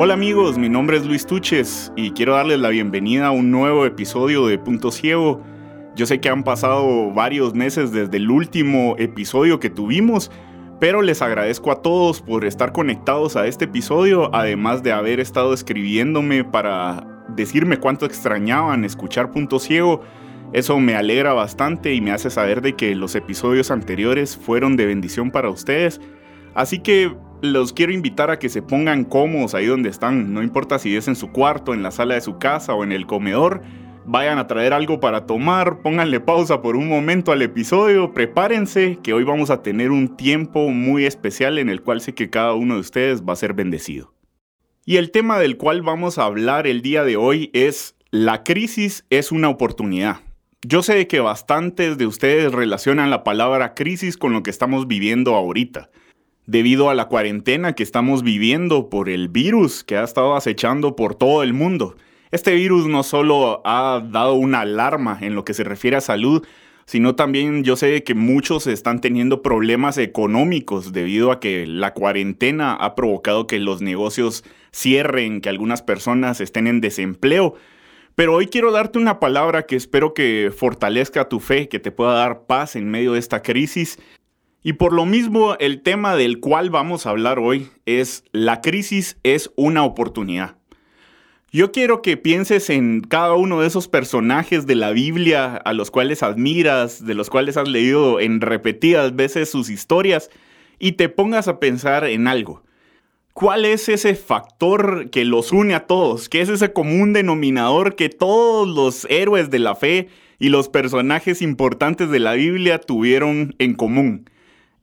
Hola amigos, mi nombre es Luis Tuches y quiero darles la bienvenida a un nuevo episodio de Punto Ciego. Yo sé que han pasado varios meses desde el último episodio que tuvimos, pero les agradezco a todos por estar conectados a este episodio, además de haber estado escribiéndome para decirme cuánto extrañaban escuchar Punto Ciego. Eso me alegra bastante y me hace saber de que los episodios anteriores fueron de bendición para ustedes. Así que los quiero invitar a que se pongan cómodos ahí donde están, no importa si es en su cuarto, en la sala de su casa o en el comedor. Vayan a traer algo para tomar, pónganle pausa por un momento al episodio, prepárense que hoy vamos a tener un tiempo muy especial en el cual sé que cada uno de ustedes va a ser bendecido. Y el tema del cual vamos a hablar el día de hoy es la crisis es una oportunidad. Yo sé que bastantes de ustedes relacionan la palabra crisis con lo que estamos viviendo ahorita debido a la cuarentena que estamos viviendo por el virus que ha estado acechando por todo el mundo. Este virus no solo ha dado una alarma en lo que se refiere a salud, sino también yo sé que muchos están teniendo problemas económicos debido a que la cuarentena ha provocado que los negocios cierren, que algunas personas estén en desempleo. Pero hoy quiero darte una palabra que espero que fortalezca tu fe, que te pueda dar paz en medio de esta crisis y por lo mismo, el tema del cual vamos a hablar hoy es la crisis es una oportunidad. Yo quiero que pienses en cada uno de esos personajes de la Biblia a los cuales admiras, de los cuales has leído en repetidas veces sus historias, y te pongas a pensar en algo. ¿Cuál es ese factor que los une a todos? ¿Qué es ese común denominador que todos los héroes de la fe y los personajes importantes de la Biblia tuvieron en común?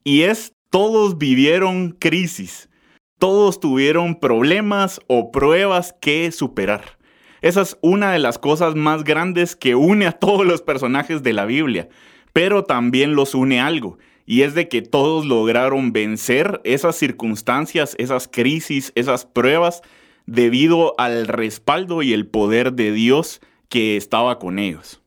Y es, todos vivieron crisis, todos tuvieron problemas o pruebas que superar. Esa es una de las cosas más grandes que une a todos los personajes de la Biblia, pero también los une algo, y es de que todos lograron vencer esas circunstancias, esas crisis, esas pruebas, debido al respaldo y el poder de Dios que estaba con ellos.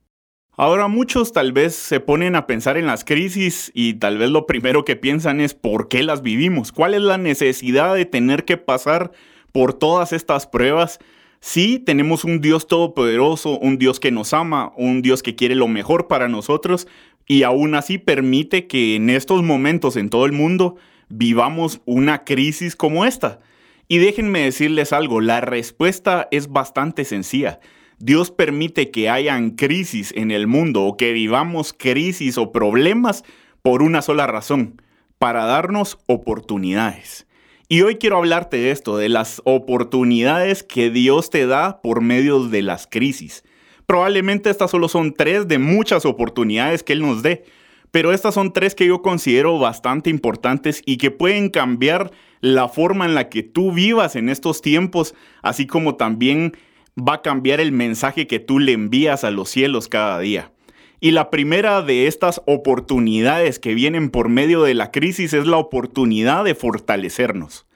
Ahora muchos tal vez se ponen a pensar en las crisis y tal vez lo primero que piensan es por qué las vivimos, cuál es la necesidad de tener que pasar por todas estas pruebas. Sí, tenemos un Dios todopoderoso, un Dios que nos ama, un Dios que quiere lo mejor para nosotros y aún así permite que en estos momentos en todo el mundo vivamos una crisis como esta. Y déjenme decirles algo, la respuesta es bastante sencilla. Dios permite que hayan crisis en el mundo o que vivamos crisis o problemas por una sola razón, para darnos oportunidades. Y hoy quiero hablarte de esto, de las oportunidades que Dios te da por medio de las crisis. Probablemente estas solo son tres de muchas oportunidades que Él nos dé, pero estas son tres que yo considero bastante importantes y que pueden cambiar la forma en la que tú vivas en estos tiempos, así como también va a cambiar el mensaje que tú le envías a los cielos cada día. Y la primera de estas oportunidades que vienen por medio de la crisis es la oportunidad de fortalecernos.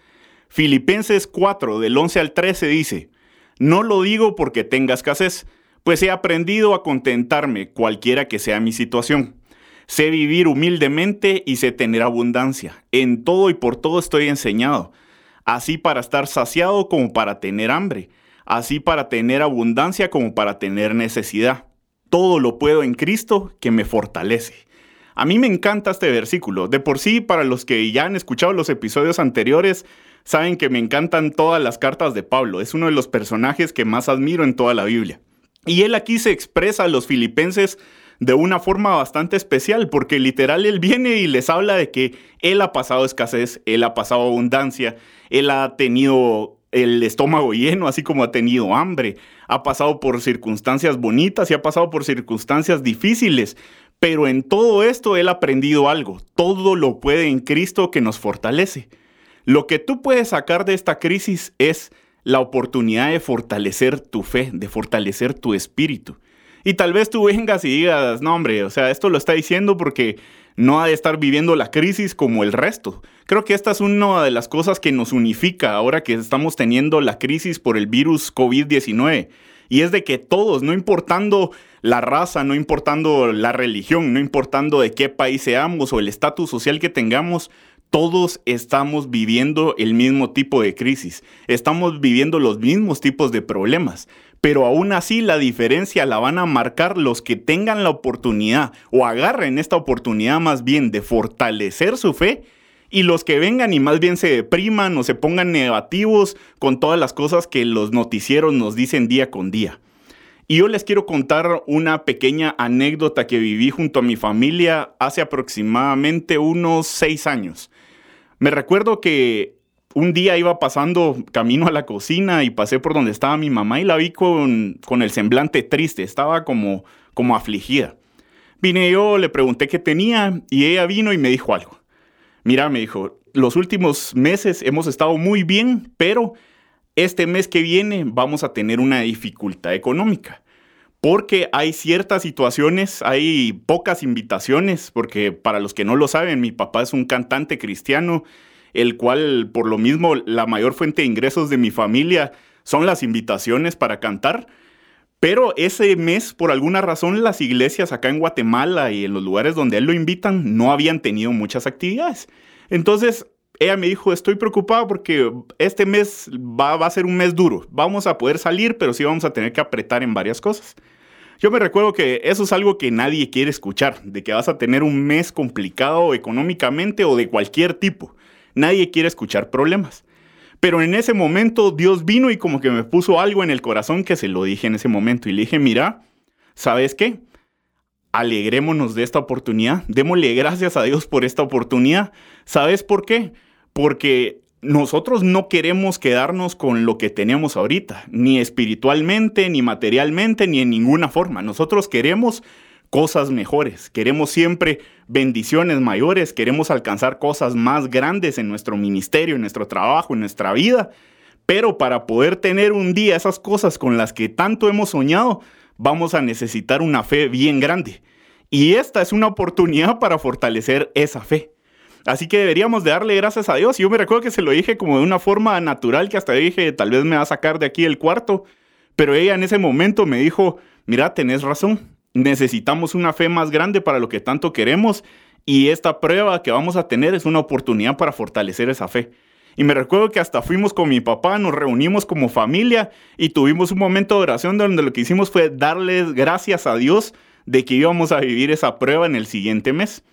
Filipenses 4 del 11 al 13 dice, No lo digo porque tenga escasez, pues he aprendido a contentarme cualquiera que sea mi situación. Sé vivir humildemente y sé tener abundancia. En todo y por todo estoy enseñado, así para estar saciado como para tener hambre así para tener abundancia como para tener necesidad. Todo lo puedo en Cristo que me fortalece. A mí me encanta este versículo. De por sí, para los que ya han escuchado los episodios anteriores, saben que me encantan todas las cartas de Pablo. Es uno de los personajes que más admiro en toda la Biblia. Y él aquí se expresa a los filipenses de una forma bastante especial, porque literal él viene y les habla de que él ha pasado escasez, él ha pasado abundancia, él ha tenido el estómago lleno, así como ha tenido hambre, ha pasado por circunstancias bonitas y ha pasado por circunstancias difíciles, pero en todo esto él ha aprendido algo, todo lo puede en Cristo que nos fortalece. Lo que tú puedes sacar de esta crisis es la oportunidad de fortalecer tu fe, de fortalecer tu espíritu. Y tal vez tú vengas y digas, no hombre, o sea, esto lo está diciendo porque no ha de estar viviendo la crisis como el resto. Creo que esta es una de las cosas que nos unifica ahora que estamos teniendo la crisis por el virus COVID-19. Y es de que todos, no importando la raza, no importando la religión, no importando de qué país seamos o el estatus social que tengamos, todos estamos viviendo el mismo tipo de crisis, estamos viviendo los mismos tipos de problemas, pero aún así la diferencia la van a marcar los que tengan la oportunidad o agarren esta oportunidad más bien de fortalecer su fe y los que vengan y más bien se depriman o se pongan negativos con todas las cosas que los noticieros nos dicen día con día. Y yo les quiero contar una pequeña anécdota que viví junto a mi familia hace aproximadamente unos seis años. Me recuerdo que un día iba pasando camino a la cocina y pasé por donde estaba mi mamá y la vi con, con el semblante triste, estaba como, como afligida. Vine yo, le pregunté qué tenía y ella vino y me dijo algo. Mira, me dijo, los últimos meses hemos estado muy bien, pero este mes que viene vamos a tener una dificultad económica. Porque hay ciertas situaciones, hay pocas invitaciones, porque para los que no lo saben, mi papá es un cantante cristiano, el cual por lo mismo la mayor fuente de ingresos de mi familia son las invitaciones para cantar. Pero ese mes, por alguna razón, las iglesias acá en Guatemala y en los lugares donde él lo invitan no habían tenido muchas actividades. Entonces, ella me dijo, estoy preocupado porque este mes va, va, a ser un mes duro. Vamos a poder salir, pero sí vamos a tener que apretar en varias cosas. Yo me recuerdo que eso es algo que nadie quiere escuchar, de que vas a tener un mes complicado económicamente o de cualquier tipo. Nadie quiere escuchar problemas. Pero en ese momento Dios vino y como que me puso algo en el corazón que se lo dije en ese momento y le dije, mira, ¿sabes qué? Alegrémonos de esta oportunidad, démosle gracias a Dios por esta oportunidad. ¿Sabes por qué? Porque nosotros no queremos quedarnos con lo que tenemos ahorita, ni espiritualmente, ni materialmente, ni en ninguna forma. Nosotros queremos cosas mejores, queremos siempre bendiciones mayores, queremos alcanzar cosas más grandes en nuestro ministerio, en nuestro trabajo, en nuestra vida. Pero para poder tener un día esas cosas con las que tanto hemos soñado, vamos a necesitar una fe bien grande. Y esta es una oportunidad para fortalecer esa fe. Así que deberíamos de darle gracias a Dios. Yo me recuerdo que se lo dije como de una forma natural que hasta dije, tal vez me va a sacar de aquí el cuarto. Pero ella en ese momento me dijo, mira, tenés razón. Necesitamos una fe más grande para lo que tanto queremos. Y esta prueba que vamos a tener es una oportunidad para fortalecer esa fe. Y me recuerdo que hasta fuimos con mi papá, nos reunimos como familia y tuvimos un momento de oración donde lo que hicimos fue darles gracias a Dios de que íbamos a vivir esa prueba en el siguiente mes.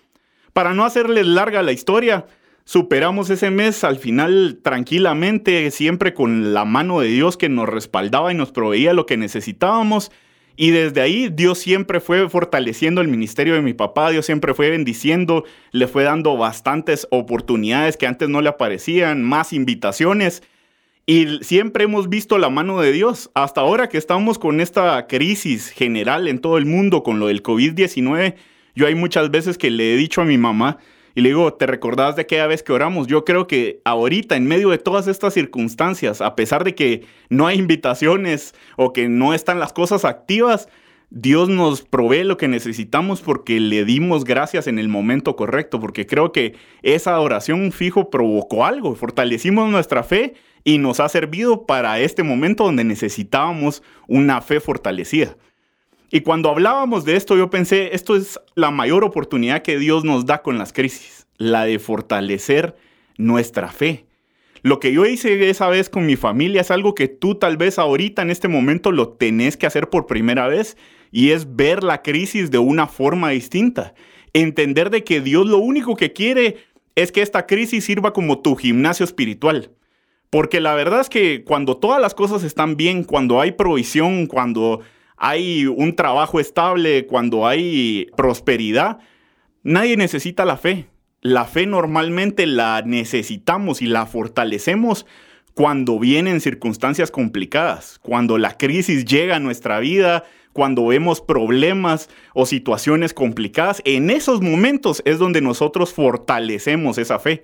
Para no hacerles larga la historia, superamos ese mes al final tranquilamente, siempre con la mano de Dios que nos respaldaba y nos proveía lo que necesitábamos. Y desde ahí Dios siempre fue fortaleciendo el ministerio de mi papá, Dios siempre fue bendiciendo, le fue dando bastantes oportunidades que antes no le aparecían, más invitaciones. Y siempre hemos visto la mano de Dios. Hasta ahora que estamos con esta crisis general en todo el mundo, con lo del COVID-19, yo hay muchas veces que le he dicho a mi mamá y le digo, ¿te recordás de aquella vez que oramos? Yo creo que ahorita, en medio de todas estas circunstancias, a pesar de que no hay invitaciones o que no están las cosas activas, Dios nos provee lo que necesitamos porque le dimos gracias en el momento correcto, porque creo que esa oración fijo provocó algo, fortalecimos nuestra fe y nos ha servido para este momento donde necesitábamos una fe fortalecida. Y cuando hablábamos de esto, yo pensé, esto es la mayor oportunidad que Dios nos da con las crisis, la de fortalecer nuestra fe. Lo que yo hice esa vez con mi familia es algo que tú tal vez ahorita en este momento lo tenés que hacer por primera vez y es ver la crisis de una forma distinta. Entender de que Dios lo único que quiere es que esta crisis sirva como tu gimnasio espiritual. Porque la verdad es que cuando todas las cosas están bien, cuando hay provisión, cuando hay un trabajo estable, cuando hay prosperidad, nadie necesita la fe. La fe normalmente la necesitamos y la fortalecemos cuando vienen circunstancias complicadas, cuando la crisis llega a nuestra vida, cuando vemos problemas o situaciones complicadas. En esos momentos es donde nosotros fortalecemos esa fe.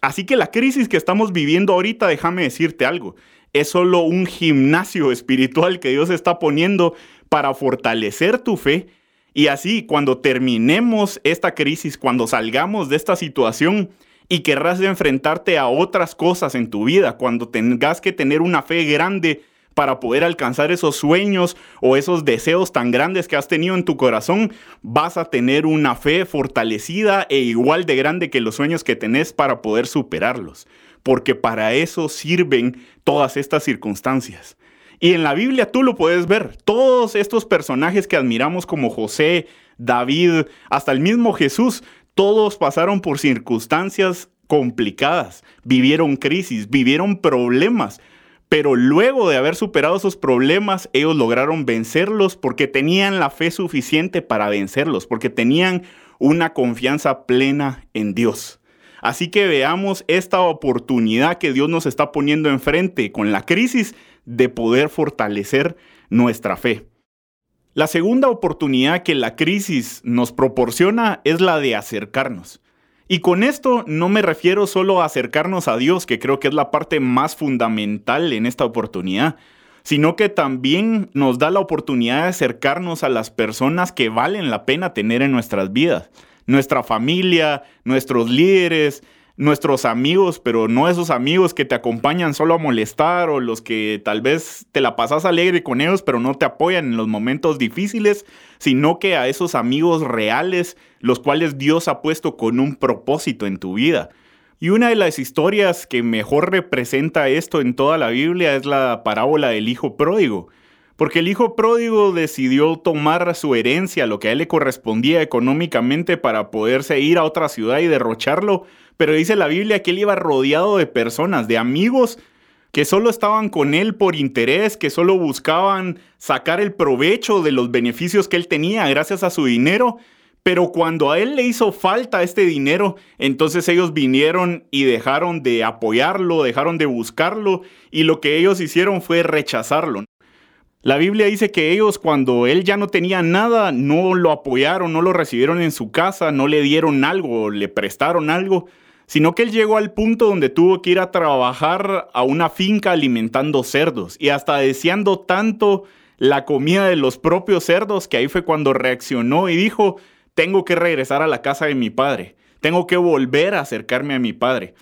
Así que la crisis que estamos viviendo ahorita, déjame decirte algo, es solo un gimnasio espiritual que Dios está poniendo para fortalecer tu fe y así cuando terminemos esta crisis, cuando salgamos de esta situación y querrás enfrentarte a otras cosas en tu vida, cuando tengas que tener una fe grande para poder alcanzar esos sueños o esos deseos tan grandes que has tenido en tu corazón, vas a tener una fe fortalecida e igual de grande que los sueños que tenés para poder superarlos. Porque para eso sirven todas estas circunstancias. Y en la Biblia tú lo puedes ver. Todos estos personajes que admiramos como José, David, hasta el mismo Jesús, todos pasaron por circunstancias complicadas, vivieron crisis, vivieron problemas, pero luego de haber superado esos problemas, ellos lograron vencerlos porque tenían la fe suficiente para vencerlos, porque tenían una confianza plena en Dios. Así que veamos esta oportunidad que Dios nos está poniendo enfrente con la crisis de poder fortalecer nuestra fe. La segunda oportunidad que la crisis nos proporciona es la de acercarnos. Y con esto no me refiero solo a acercarnos a Dios, que creo que es la parte más fundamental en esta oportunidad, sino que también nos da la oportunidad de acercarnos a las personas que valen la pena tener en nuestras vidas. Nuestra familia, nuestros líderes, nuestros amigos, pero no esos amigos que te acompañan solo a molestar o los que tal vez te la pasas alegre con ellos, pero no te apoyan en los momentos difíciles, sino que a esos amigos reales, los cuales Dios ha puesto con un propósito en tu vida. Y una de las historias que mejor representa esto en toda la Biblia es la parábola del hijo pródigo. Porque el hijo pródigo decidió tomar su herencia, lo que a él le correspondía económicamente, para poderse ir a otra ciudad y derrocharlo. Pero dice la Biblia que él iba rodeado de personas, de amigos que solo estaban con él por interés, que solo buscaban sacar el provecho de los beneficios que él tenía gracias a su dinero. Pero cuando a él le hizo falta este dinero, entonces ellos vinieron y dejaron de apoyarlo, dejaron de buscarlo, y lo que ellos hicieron fue rechazarlo. La Biblia dice que ellos cuando él ya no tenía nada, no lo apoyaron, no lo recibieron en su casa, no le dieron algo, le prestaron algo, sino que él llegó al punto donde tuvo que ir a trabajar a una finca alimentando cerdos y hasta deseando tanto la comida de los propios cerdos que ahí fue cuando reaccionó y dijo, tengo que regresar a la casa de mi padre, tengo que volver a acercarme a mi padre.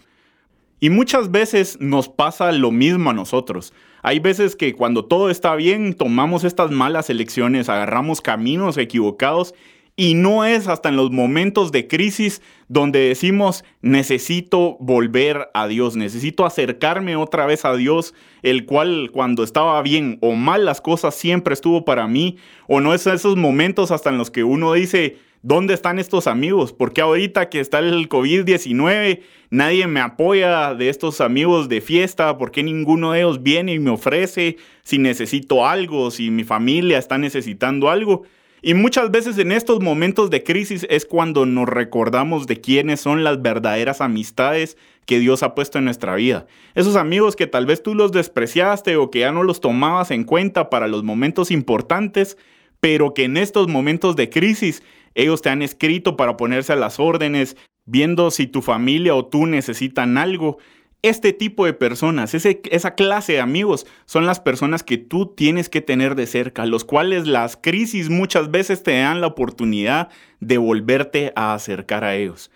Y muchas veces nos pasa lo mismo a nosotros. Hay veces que cuando todo está bien tomamos estas malas elecciones, agarramos caminos equivocados y no es hasta en los momentos de crisis donde decimos necesito volver a Dios, necesito acercarme otra vez a Dios, el cual cuando estaba bien o mal las cosas siempre estuvo para mí, o no es esos momentos hasta en los que uno dice ¿Dónde están estos amigos? Porque ahorita que está el COVID-19, nadie me apoya de estos amigos de fiesta? ¿Por qué ninguno de ellos viene y me ofrece si necesito algo, si mi familia está necesitando algo? Y muchas veces en estos momentos de crisis es cuando nos recordamos de quiénes son las verdaderas amistades que Dios ha puesto en nuestra vida. Esos amigos que tal vez tú los despreciaste o que ya no los tomabas en cuenta para los momentos importantes, pero que en estos momentos de crisis ellos te han escrito para ponerse a las órdenes, viendo si tu familia o tú necesitan algo. Este tipo de personas, esa clase de amigos, son las personas que tú tienes que tener de cerca, los cuales las crisis muchas veces te dan la oportunidad de volverte a acercar a ellos.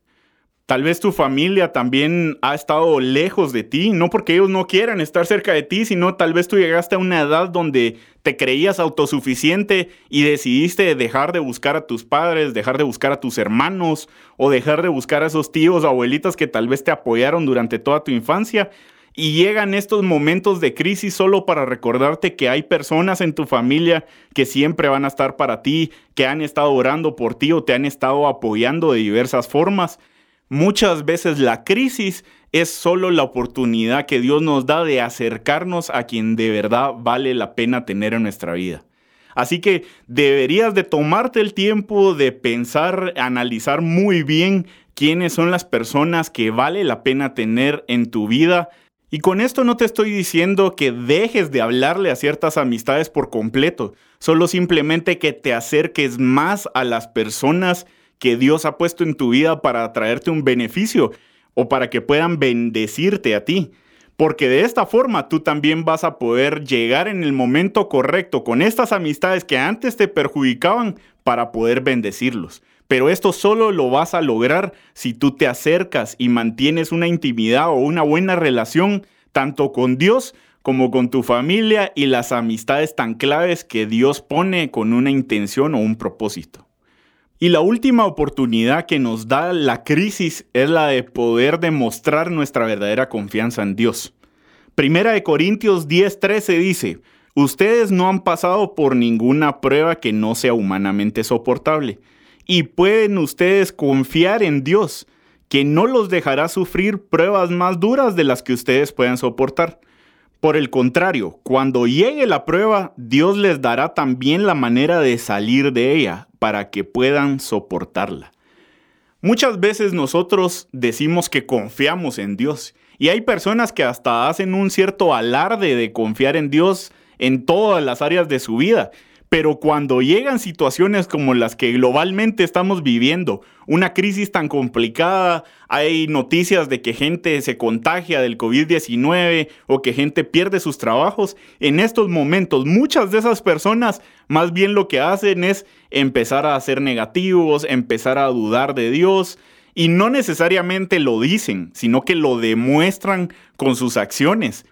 Tal vez tu familia también ha estado lejos de ti, no porque ellos no quieran estar cerca de ti, sino tal vez tú llegaste a una edad donde te creías autosuficiente y decidiste dejar de buscar a tus padres, dejar de buscar a tus hermanos o dejar de buscar a esos tíos o abuelitas que tal vez te apoyaron durante toda tu infancia. Y llegan estos momentos de crisis solo para recordarte que hay personas en tu familia que siempre van a estar para ti, que han estado orando por ti o te han estado apoyando de diversas formas. Muchas veces la crisis es solo la oportunidad que Dios nos da de acercarnos a quien de verdad vale la pena tener en nuestra vida. Así que deberías de tomarte el tiempo de pensar, analizar muy bien quiénes son las personas que vale la pena tener en tu vida. Y con esto no te estoy diciendo que dejes de hablarle a ciertas amistades por completo, solo simplemente que te acerques más a las personas que Dios ha puesto en tu vida para traerte un beneficio o para que puedan bendecirte a ti. Porque de esta forma tú también vas a poder llegar en el momento correcto con estas amistades que antes te perjudicaban para poder bendecirlos. Pero esto solo lo vas a lograr si tú te acercas y mantienes una intimidad o una buena relación tanto con Dios como con tu familia y las amistades tan claves que Dios pone con una intención o un propósito. Y la última oportunidad que nos da la crisis es la de poder demostrar nuestra verdadera confianza en Dios. Primera de Corintios 10:13 dice, ustedes no han pasado por ninguna prueba que no sea humanamente soportable, y pueden ustedes confiar en Dios, que no los dejará sufrir pruebas más duras de las que ustedes puedan soportar. Por el contrario, cuando llegue la prueba, Dios les dará también la manera de salir de ella para que puedan soportarla. Muchas veces nosotros decimos que confiamos en Dios y hay personas que hasta hacen un cierto alarde de confiar en Dios en todas las áreas de su vida pero cuando llegan situaciones como las que globalmente estamos viviendo, una crisis tan complicada, hay noticias de que gente se contagia del COVID-19 o que gente pierde sus trabajos, en estos momentos muchas de esas personas más bien lo que hacen es empezar a ser negativos, empezar a dudar de Dios. Y no necesariamente lo dicen, sino que lo demuestran con sus acciones.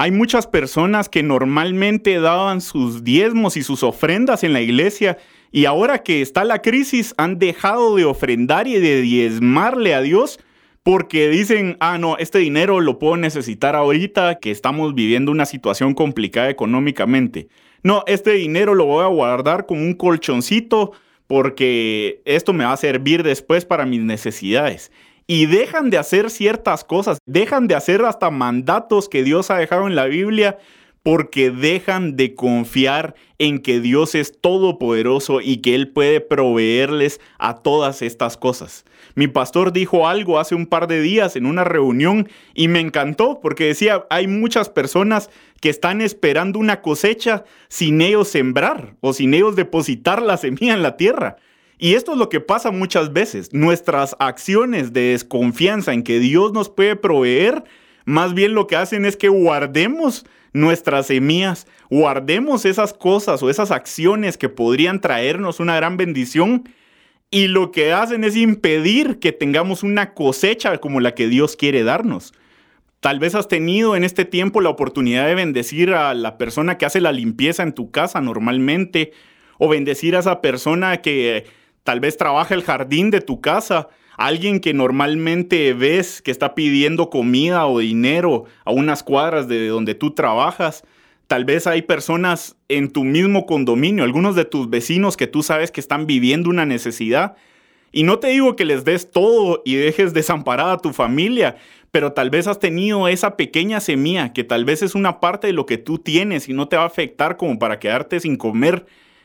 Hay muchas personas que normalmente daban sus diezmos y sus ofrendas en la iglesia y ahora que está la crisis han dejado de ofrendar y de diezmarle a Dios porque dicen, ah, no, este dinero lo puedo necesitar ahorita que estamos viviendo una situación complicada económicamente. No, este dinero lo voy a guardar como un colchoncito porque esto me va a servir después para mis necesidades y dejan de hacer ciertas cosas, dejan de hacer hasta mandatos que Dios ha dejado en la Biblia porque dejan de confiar en que Dios es todopoderoso y que Él puede proveerles a todas estas cosas. Mi pastor dijo algo hace un par de días en una reunión y me encantó porque decía, hay muchas personas que están esperando una cosecha sin ellos sembrar o sin ellos depositar la semilla en la tierra. Y esto es lo que pasa muchas veces. Nuestras acciones de desconfianza en que Dios nos puede proveer, más bien lo que hacen es que guardemos nuestras semillas, guardemos esas cosas o esas acciones que podrían traernos una gran bendición y lo que hacen es impedir que tengamos una cosecha como la que Dios quiere darnos. Tal vez has tenido en este tiempo la oportunidad de bendecir a la persona que hace la limpieza en tu casa normalmente, o bendecir a esa persona que Tal vez trabaja el jardín de tu casa. Alguien que normalmente ves que está pidiendo comida o dinero a unas cuadras de donde tú trabajas. Tal vez hay personas en tu mismo condominio, algunos de tus vecinos que tú sabes que están viviendo una necesidad. Y no te digo que les des todo y dejes desamparada a tu familia, pero tal vez has tenido esa pequeña semilla que tal vez es una parte de lo que tú tienes y no te va a afectar como para quedarte sin comer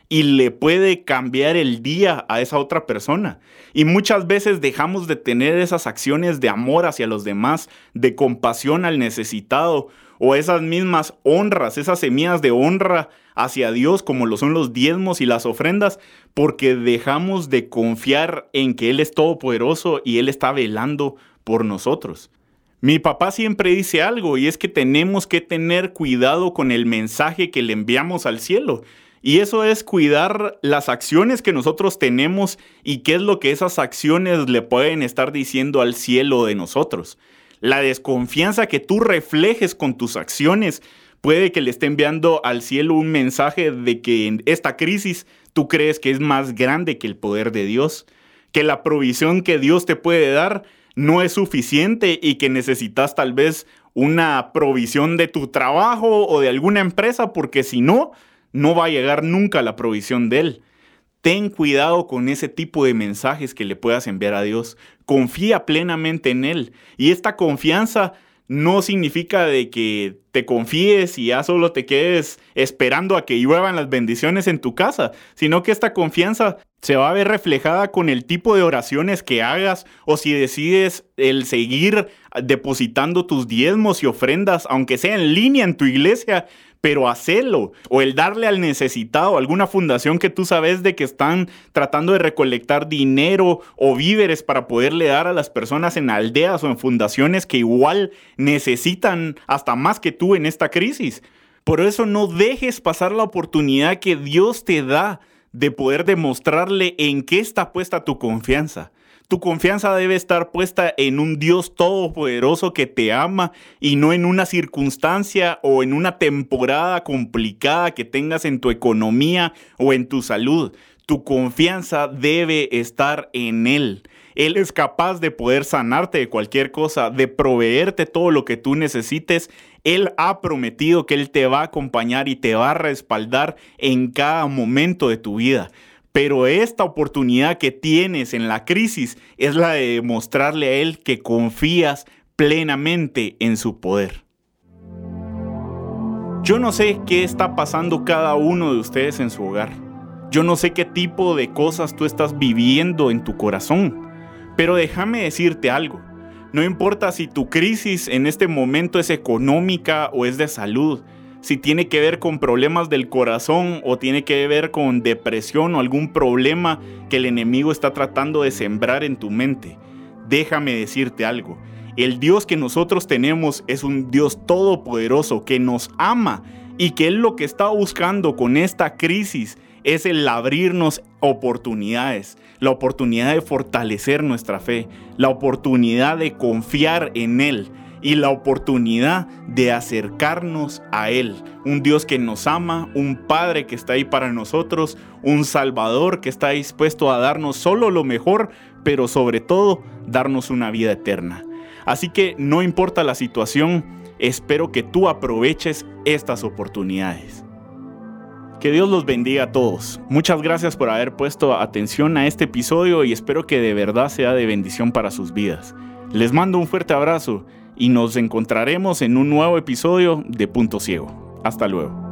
y le puede cambiar el día a esa otra persona. Y muchas veces dejamos de tener esas acciones de amor hacia los demás, de compasión al necesitado, o esas mismas honras, esas semillas de honra hacia Dios, como lo son los diezmos y las ofrendas, porque dejamos de confiar en que Él es todopoderoso y Él está velando por nosotros. Mi papá siempre dice algo y es que tenemos que tener cuidado con el mensaje que le enviamos al cielo. Y eso es cuidar las acciones que nosotros tenemos y qué es lo que esas acciones le pueden estar diciendo al cielo de nosotros. La desconfianza que tú reflejes con tus acciones puede que le esté enviando al cielo un mensaje de que en esta crisis tú crees que es más grande que el poder de Dios, que la provisión que Dios te puede dar no es suficiente y que necesitas tal vez una provisión de tu trabajo o de alguna empresa porque si no, no va a llegar nunca la provisión de Él. Ten cuidado con ese tipo de mensajes que le puedas enviar a Dios. Confía plenamente en Él. Y esta confianza no significa de que te confíes y ya solo te quedes esperando a que lluevan las bendiciones en tu casa, sino que esta confianza se va a ver reflejada con el tipo de oraciones que hagas o si decides el seguir depositando tus diezmos y ofrendas, aunque sea en línea en tu iglesia, pero hacerlo. O el darle al necesitado, alguna fundación que tú sabes de que están tratando de recolectar dinero o víveres para poderle dar a las personas en aldeas o en fundaciones que igual necesitan hasta más que tú en esta crisis. Por eso no dejes pasar la oportunidad que Dios te da de poder demostrarle en qué está puesta tu confianza. Tu confianza debe estar puesta en un Dios todopoderoso que te ama y no en una circunstancia o en una temporada complicada que tengas en tu economía o en tu salud. Tu confianza debe estar en Él. Él es capaz de poder sanarte de cualquier cosa, de proveerte todo lo que tú necesites. Él ha prometido que Él te va a acompañar y te va a respaldar en cada momento de tu vida. Pero esta oportunidad que tienes en la crisis es la de demostrarle a Él que confías plenamente en su poder. Yo no sé qué está pasando cada uno de ustedes en su hogar. Yo no sé qué tipo de cosas tú estás viviendo en tu corazón. Pero déjame decirte algo. No importa si tu crisis en este momento es económica o es de salud si tiene que ver con problemas del corazón o tiene que ver con depresión o algún problema que el enemigo está tratando de sembrar en tu mente. Déjame decirte algo. El Dios que nosotros tenemos es un Dios todopoderoso que nos ama y que Él lo que está buscando con esta crisis es el abrirnos oportunidades, la oportunidad de fortalecer nuestra fe, la oportunidad de confiar en Él, y la oportunidad de acercarnos a Él. Un Dios que nos ama, un Padre que está ahí para nosotros, un Salvador que está dispuesto a darnos solo lo mejor, pero sobre todo darnos una vida eterna. Así que no importa la situación, espero que tú aproveches estas oportunidades. Que Dios los bendiga a todos. Muchas gracias por haber puesto atención a este episodio y espero que de verdad sea de bendición para sus vidas. Les mando un fuerte abrazo y nos encontraremos en un nuevo episodio de Punto Ciego. Hasta luego.